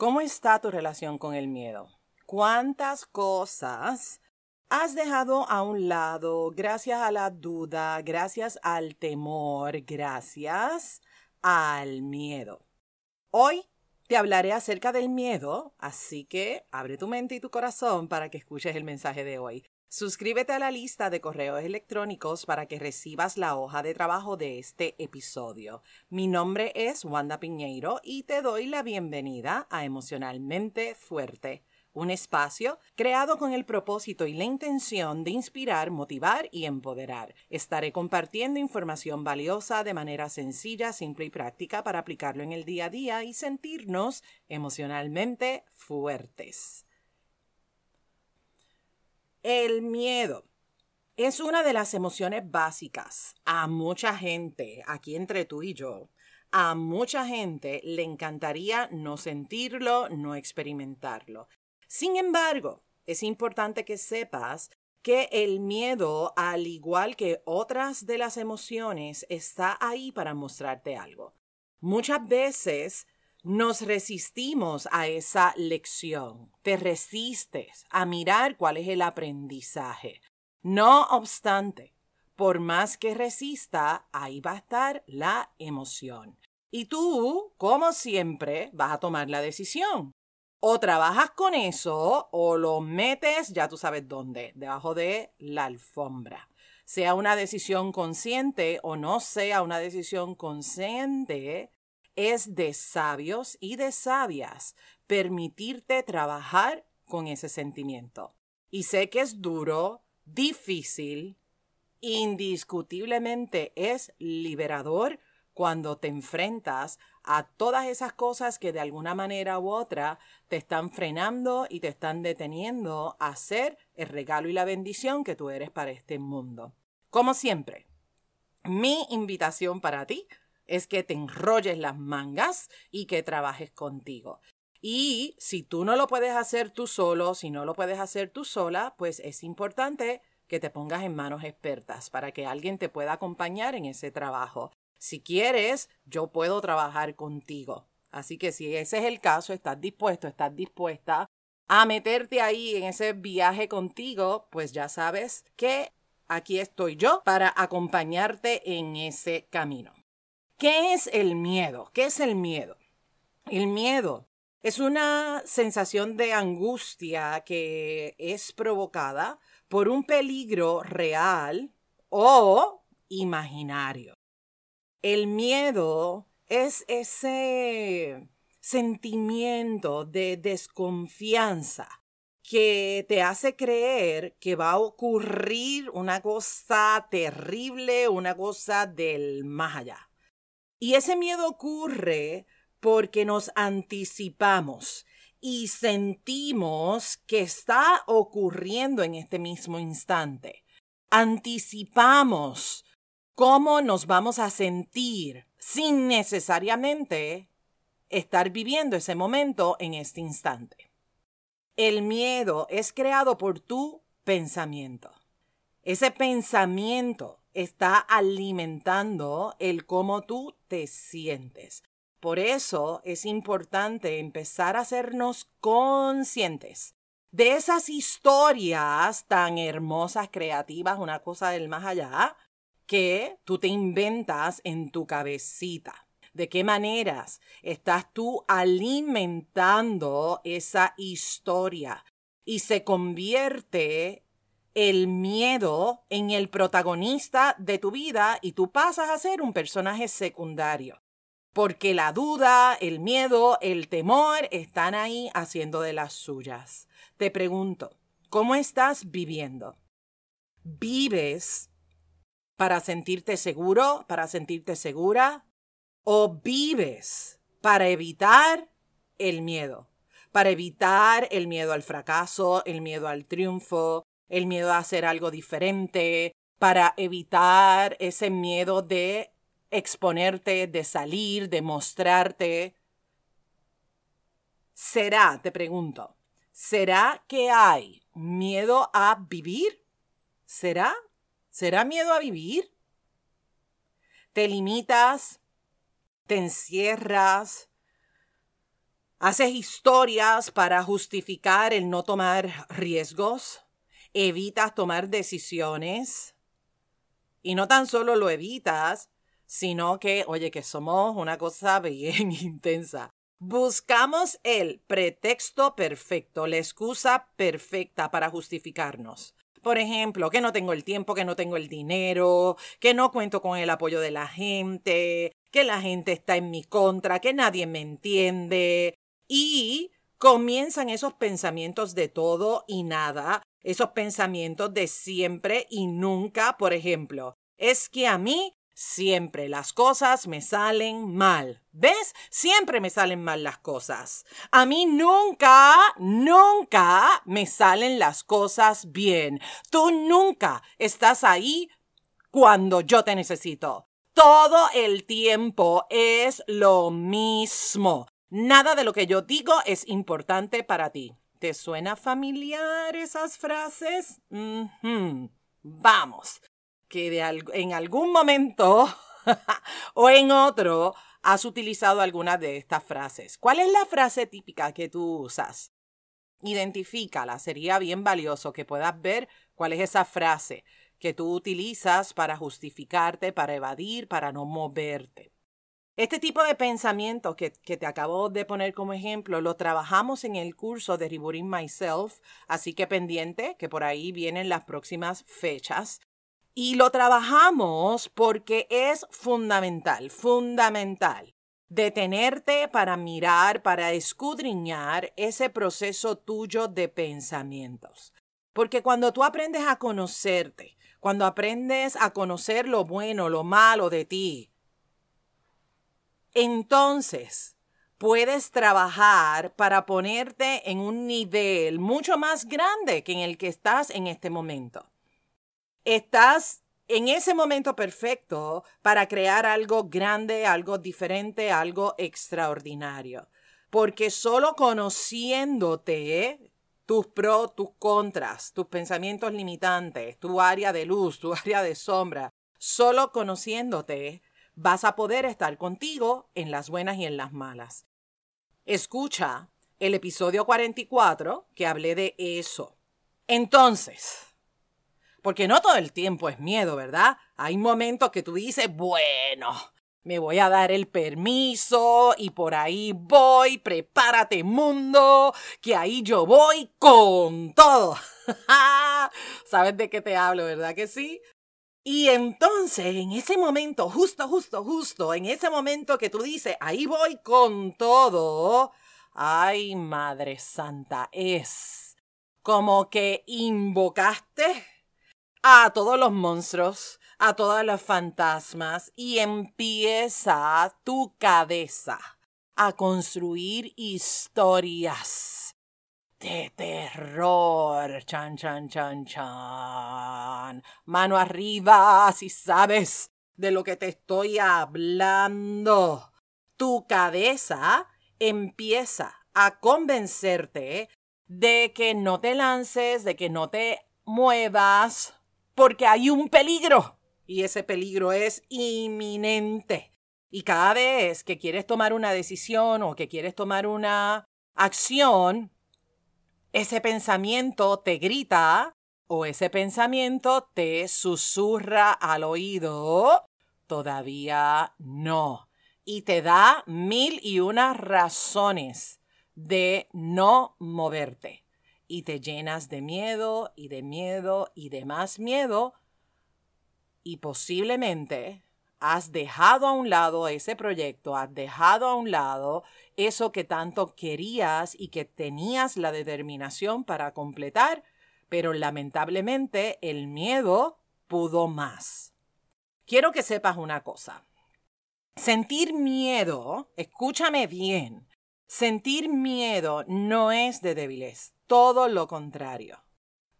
¿Cómo está tu relación con el miedo? ¿Cuántas cosas has dejado a un lado gracias a la duda, gracias al temor, gracias al miedo? Hoy te hablaré acerca del miedo, así que abre tu mente y tu corazón para que escuches el mensaje de hoy. Suscríbete a la lista de correos electrónicos para que recibas la hoja de trabajo de este episodio. Mi nombre es Wanda Piñeiro y te doy la bienvenida a Emocionalmente Fuerte, un espacio creado con el propósito y la intención de inspirar, motivar y empoderar. Estaré compartiendo información valiosa de manera sencilla, simple y práctica para aplicarlo en el día a día y sentirnos emocionalmente fuertes. El miedo es una de las emociones básicas. A mucha gente, aquí entre tú y yo, a mucha gente le encantaría no sentirlo, no experimentarlo. Sin embargo, es importante que sepas que el miedo, al igual que otras de las emociones, está ahí para mostrarte algo. Muchas veces nos resistimos a esa lección. Te resistes a mirar cuál es el aprendizaje. No obstante, por más que resista, ahí va a estar la emoción. Y tú, como siempre, vas a tomar la decisión. O trabajas con eso o lo metes, ya tú sabes dónde, debajo de la alfombra. Sea una decisión consciente o no sea una decisión consciente, es de sabios y de sabias permitirte trabajar con ese sentimiento. Y sé que es duro, difícil, indiscutiblemente es liberador cuando te enfrentas a todas esas cosas que de alguna manera u otra te están frenando y te están deteniendo a ser el regalo y la bendición que tú eres para este mundo. Como siempre, mi invitación para ti es que te enrolles las mangas y que trabajes contigo. Y si tú no lo puedes hacer tú solo, si no lo puedes hacer tú sola, pues es importante que te pongas en manos expertas para que alguien te pueda acompañar en ese trabajo. Si quieres, yo puedo trabajar contigo. Así que si ese es el caso, estás dispuesto, estás dispuesta a meterte ahí en ese viaje contigo, pues ya sabes que aquí estoy yo para acompañarte en ese camino. ¿Qué es el miedo? ¿Qué es el miedo? El miedo es una sensación de angustia que es provocada por un peligro real o imaginario. El miedo es ese sentimiento de desconfianza que te hace creer que va a ocurrir una cosa terrible, una cosa del más allá. Y ese miedo ocurre porque nos anticipamos y sentimos que está ocurriendo en este mismo instante. Anticipamos cómo nos vamos a sentir sin necesariamente estar viviendo ese momento en este instante. El miedo es creado por tu pensamiento. Ese pensamiento está alimentando el cómo tú te sientes. Por eso es importante empezar a hacernos conscientes de esas historias tan hermosas, creativas, una cosa del más allá, que tú te inventas en tu cabecita. ¿De qué maneras estás tú alimentando esa historia? Y se convierte el miedo en el protagonista de tu vida y tú pasas a ser un personaje secundario. Porque la duda, el miedo, el temor están ahí haciendo de las suyas. Te pregunto, ¿cómo estás viviendo? ¿Vives para sentirte seguro, para sentirte segura? ¿O vives para evitar el miedo? Para evitar el miedo al fracaso, el miedo al triunfo, el miedo a hacer algo diferente, para evitar ese miedo de exponerte, de salir, de mostrarte. ¿Será, te pregunto, ¿será que hay miedo a vivir? ¿Será? ¿Será miedo a vivir? ¿Te limitas? ¿Te encierras? Haces historias para justificar el no tomar riesgos. Evitas tomar decisiones. Y no tan solo lo evitas, sino que, oye, que somos una cosa bien intensa. Buscamos el pretexto perfecto, la excusa perfecta para justificarnos. Por ejemplo, que no tengo el tiempo, que no tengo el dinero, que no cuento con el apoyo de la gente, que la gente está en mi contra, que nadie me entiende. Y comienzan esos pensamientos de todo y nada, esos pensamientos de siempre y nunca, por ejemplo. Es que a mí Siempre las cosas me salen mal. ¿Ves? Siempre me salen mal las cosas. A mí nunca, nunca me salen las cosas bien. Tú nunca estás ahí cuando yo te necesito. Todo el tiempo es lo mismo. Nada de lo que yo digo es importante para ti. ¿Te suena familiar esas frases? Vamos que en algún momento o en otro has utilizado alguna de estas frases. ¿Cuál es la frase típica que tú usas? Identifícala, sería bien valioso que puedas ver cuál es esa frase que tú utilizas para justificarte, para evadir, para no moverte. Este tipo de pensamiento que, que, te acabo de poner como ejemplo lo trabajamos en el curso de Rebooting Myself, así que pendiente que por ahí vienen las próximas fechas. Y lo trabajamos porque es fundamental, fundamental detenerte para mirar, para escudriñar ese proceso tuyo de pensamientos. Porque cuando tú aprendes a conocerte, cuando aprendes a conocer lo bueno, lo malo de ti, entonces puedes trabajar para ponerte en un nivel mucho más grande que en el que estás en este momento estás en ese momento perfecto para crear algo grande, algo diferente, algo extraordinario. Porque solo conociéndote, tus pros, tus contras, tus pensamientos limitantes, tu área de luz, tu área de sombra, solo conociéndote, vas a poder estar contigo en las buenas y en las malas. Escucha el episodio 44 que hablé de eso. Entonces, porque no todo el tiempo es miedo, ¿verdad? Hay momentos que tú dices, bueno, me voy a dar el permiso y por ahí voy, prepárate mundo, que ahí yo voy con todo. ¿Sabes de qué te hablo, verdad que sí? Y entonces, en ese momento, justo, justo, justo, en ese momento que tú dices, ahí voy con todo, ay, Madre Santa, es como que invocaste a todos los monstruos, a todas las fantasmas y empieza tu cabeza a construir historias de terror. Chan, chan, chan, chan. Mano arriba si sabes de lo que te estoy hablando. Tu cabeza empieza a convencerte de que no te lances, de que no te muevas, porque hay un peligro y ese peligro es inminente. Y cada vez que quieres tomar una decisión o que quieres tomar una acción, ese pensamiento te grita o ese pensamiento te susurra al oído, todavía no. Y te da mil y unas razones de no moverte y te llenas de miedo y de miedo y de más miedo y posiblemente has dejado a un lado ese proyecto, has dejado a un lado eso que tanto querías y que tenías la determinación para completar, pero lamentablemente el miedo pudo más. Quiero que sepas una cosa. Sentir miedo, escúchame bien, sentir miedo no es de débiles todo lo contrario.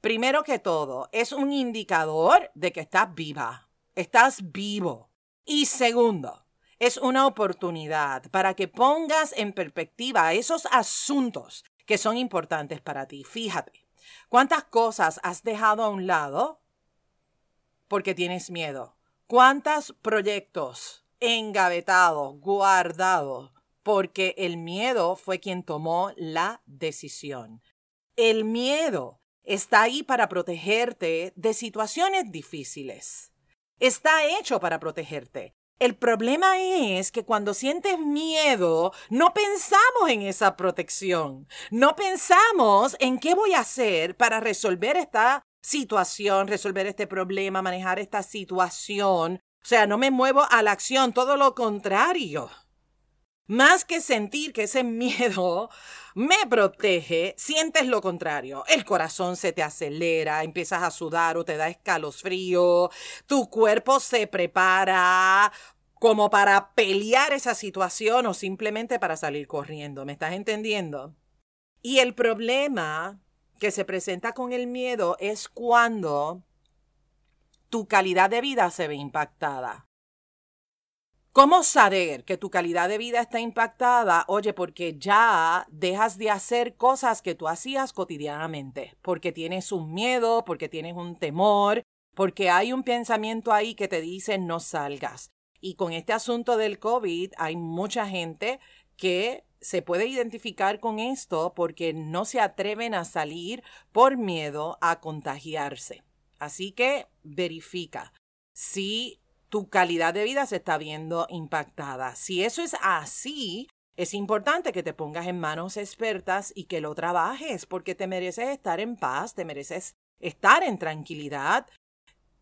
Primero que todo, es un indicador de que estás viva, estás vivo. Y segundo, es una oportunidad para que pongas en perspectiva esos asuntos que son importantes para ti. Fíjate, ¿cuántas cosas has dejado a un lado porque tienes miedo? ¿Cuántos proyectos engavetados, guardados porque el miedo fue quien tomó la decisión. El miedo está ahí para protegerte de situaciones difíciles. Está hecho para protegerte. El problema es que cuando sientes miedo, no pensamos en esa protección. No pensamos en qué voy a hacer para resolver esta situación, resolver este problema, manejar esta situación. O sea, no me muevo a la acción, todo lo contrario. Más que sentir que ese miedo me protege, sientes lo contrario. El corazón se te acelera, empiezas a sudar o te da escalofrío, tu cuerpo se prepara como para pelear esa situación o simplemente para salir corriendo. ¿Me estás entendiendo? Y el problema que se presenta con el miedo es cuando tu calidad de vida se ve impactada. ¿Cómo saber que tu calidad de vida está impactada? Oye, porque ya dejas de hacer cosas que tú hacías cotidianamente, porque tienes un miedo, porque tienes un temor, porque hay un pensamiento ahí que te dice no salgas. Y con este asunto del COVID hay mucha gente que se puede identificar con esto porque no se atreven a salir por miedo a contagiarse. Así que verifica si tu calidad de vida se está viendo impactada. Si eso es así, es importante que te pongas en manos expertas y que lo trabajes, porque te mereces estar en paz, te mereces estar en tranquilidad.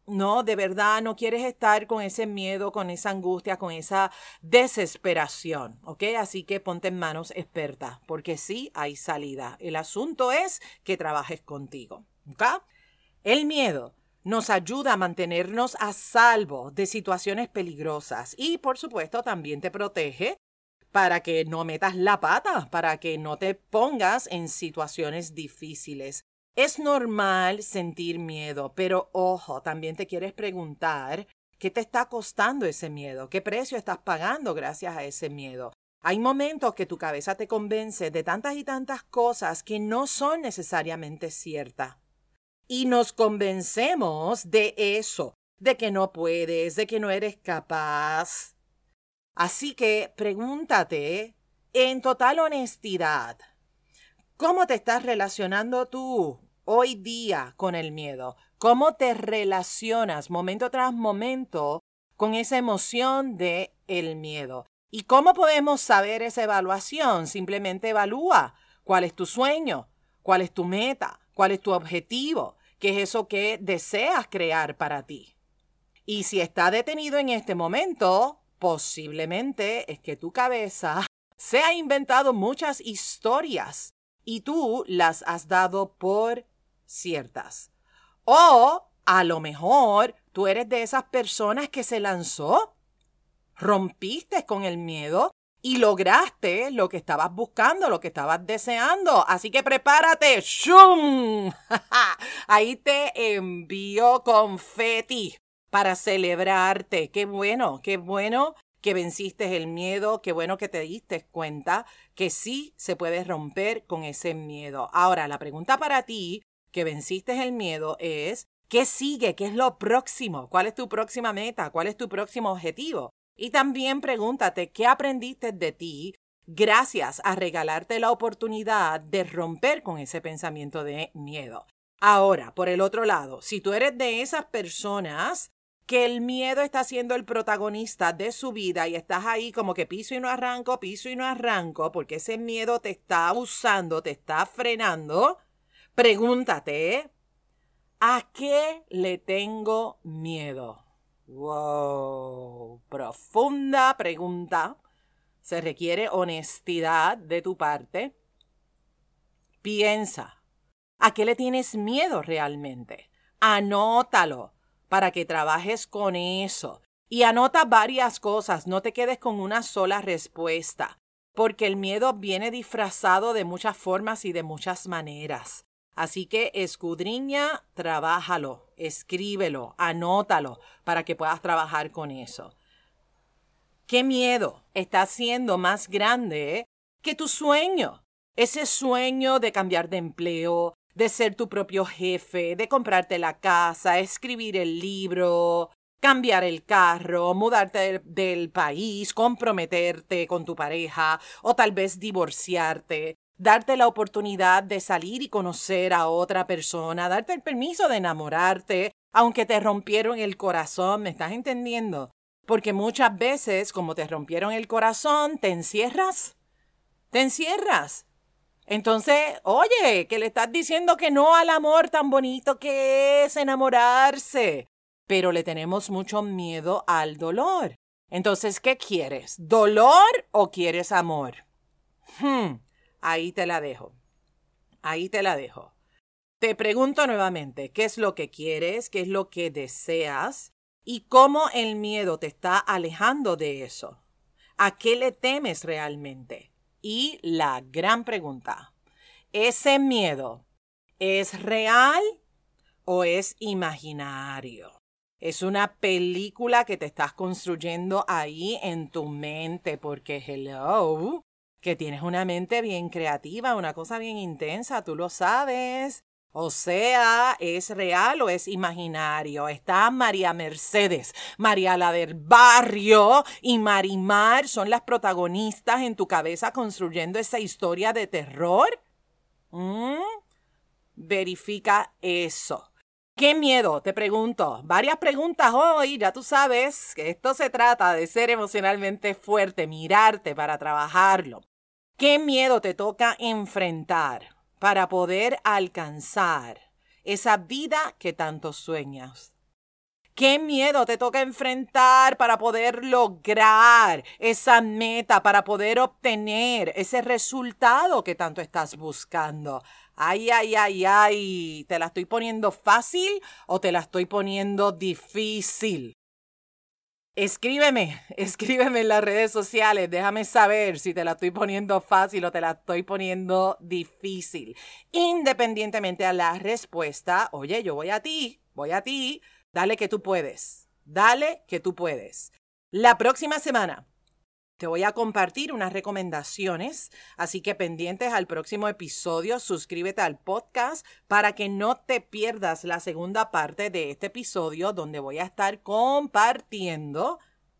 No, de verdad, no quieres estar con ese miedo, con esa angustia, con esa desesperación, ¿ok? Así que ponte en manos expertas, porque sí hay salida. El asunto es que trabajes contigo, ¿ok? El miedo nos ayuda a mantenernos a salvo de situaciones peligrosas y por supuesto también te protege para que no metas la pata, para que no te pongas en situaciones difíciles. Es normal sentir miedo, pero ojo, también te quieres preguntar qué te está costando ese miedo, qué precio estás pagando gracias a ese miedo. Hay momentos que tu cabeza te convence de tantas y tantas cosas que no son necesariamente ciertas y nos convencemos de eso, de que no puedes, de que no eres capaz. Así que pregúntate en total honestidad, ¿cómo te estás relacionando tú hoy día con el miedo? ¿Cómo te relacionas momento tras momento con esa emoción de el miedo? ¿Y cómo podemos saber esa evaluación? Simplemente evalúa cuál es tu sueño, cuál es tu meta, cuál es tu objetivo, qué es eso que deseas crear para ti. Y si está detenido en este momento, posiblemente es que tu cabeza se ha inventado muchas historias y tú las has dado por ciertas. O a lo mejor tú eres de esas personas que se lanzó, rompiste con el miedo y lograste lo que estabas buscando, lo que estabas deseando. Así que prepárate. ¡Shum! Ahí te envío confeti para celebrarte. Qué bueno, qué bueno que venciste el miedo, qué bueno que te diste cuenta que sí se puede romper con ese miedo. Ahora, la pregunta para ti, que venciste el miedo, es, ¿qué sigue? ¿Qué es lo próximo? ¿Cuál es tu próxima meta? ¿Cuál es tu próximo objetivo? Y también pregúntate qué aprendiste de ti gracias a regalarte la oportunidad de romper con ese pensamiento de miedo. Ahora, por el otro lado, si tú eres de esas personas que el miedo está siendo el protagonista de su vida y estás ahí como que piso y no arranco, piso y no arranco, porque ese miedo te está usando, te está frenando, pregúntate, ¿a qué le tengo miedo? Wow, profunda pregunta. Se requiere honestidad de tu parte. Piensa, ¿a qué le tienes miedo realmente? Anótalo para que trabajes con eso. Y anota varias cosas, no te quedes con una sola respuesta, porque el miedo viene disfrazado de muchas formas y de muchas maneras. Así que escudriña, trabájalo, escríbelo, anótalo para que puedas trabajar con eso. ¿Qué miedo está siendo más grande que tu sueño? Ese sueño de cambiar de empleo, de ser tu propio jefe, de comprarte la casa, escribir el libro, cambiar el carro, mudarte del, país, comprometerte con tu pareja o tal vez divorciarte, darte la oportunidad de salir y conocer a otra persona, darte el permiso de enamorarte, aunque te rompieron el corazón, ¿me estás entendiendo? Porque muchas veces, como te rompieron el corazón, te encierras. Te encierras. Entonces, oye, que le estás diciendo que no al amor tan bonito que es enamorarse. Pero le tenemos mucho miedo al dolor. Entonces, ¿qué quieres? ¿Dolor o quieres amor? Hmm, ahí te la dejo. Ahí te la dejo. Te pregunto nuevamente, ¿qué es lo que quieres? ¿Qué es lo que deseas? y cómo el miedo te está alejando de eso. ¿A qué le temes realmente? Y la gran pregunta, ¿ese miedo es real o es imaginario? Es una película que te estás construyendo ahí en tu mente porque, hello, que tienes una mente bien creativa, una cosa bien intensa, tú lo sabes. O sea, ¿es real o es imaginario? Está María Mercedes, María la del barrio y Marimar son las protagonistas en tu cabeza construyendo esa historia de terror. ¿Mm? Verifica eso. ¿Qué miedo? Te pregunto. Varias preguntas hoy. Ya tú sabes que esto se trata de ser emocionalmente fuerte, mirarte para trabajarlo. ¿Qué miedo te toca enfrentar? para poder alcanzar esa vida que tanto sueñas. ¿Qué miedo te toca enfrentar para poder lograr esa meta, para poder obtener ese resultado que tanto estás buscando? Ay, ay, ay, ay, ¿te la estoy poniendo fácil o te la estoy poniendo difícil? Escríbeme, escríbeme en las redes sociales, déjame saber si te la estoy poniendo fácil o te la estoy poniendo difícil. Independientemente a la respuesta, oye, yo voy a ti, voy a ti, dale que tú puedes, dale que tú puedes. La próxima semana te voy a compartir unas recomendaciones, así que pendientes al próximo episodio, suscríbete al podcast para que no te pierdas la segunda parte de este episodio donde voy a estar compartiendo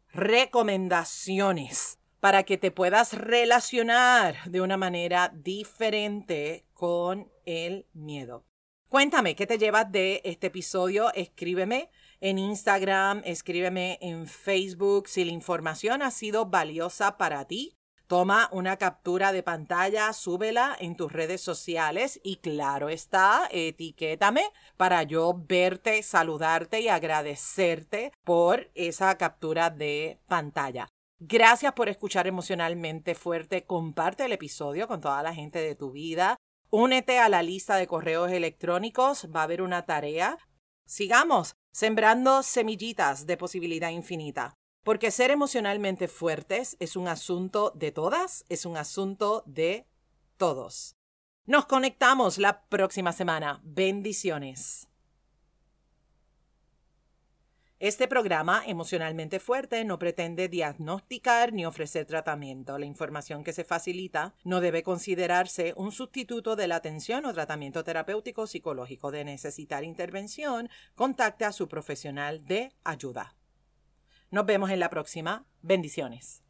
recomendaciones para que te puedas relacionar de una manera diferente con el miedo. Cuéntame qué te llevas de este episodio, escríbeme en Instagram, escríbeme en Facebook. Si la información ha sido valiosa para ti, toma una captura de pantalla, súbela en tus redes sociales y claro está, etiquétame para yo verte, saludarte y agradecerte por esa captura de pantalla. Gracias por escuchar emocionalmente fuerte. Comparte el episodio con toda la gente de tu vida. Únete a la lista de correos electrónicos. Va a haber una tarea. Sigamos sembrando semillitas de posibilidad infinita. Porque ser emocionalmente fuertes es un asunto de todas, es un asunto de todos. Nos conectamos la próxima semana. Bendiciones. Este programa, Emocionalmente Fuerte, no pretende diagnosticar ni ofrecer tratamiento. La información que se facilita no debe considerarse un sustituto de la atención o tratamiento terapéutico psicológico. De necesitar intervención, contacte a su profesional de ayuda. Nos vemos en la próxima. Bendiciones.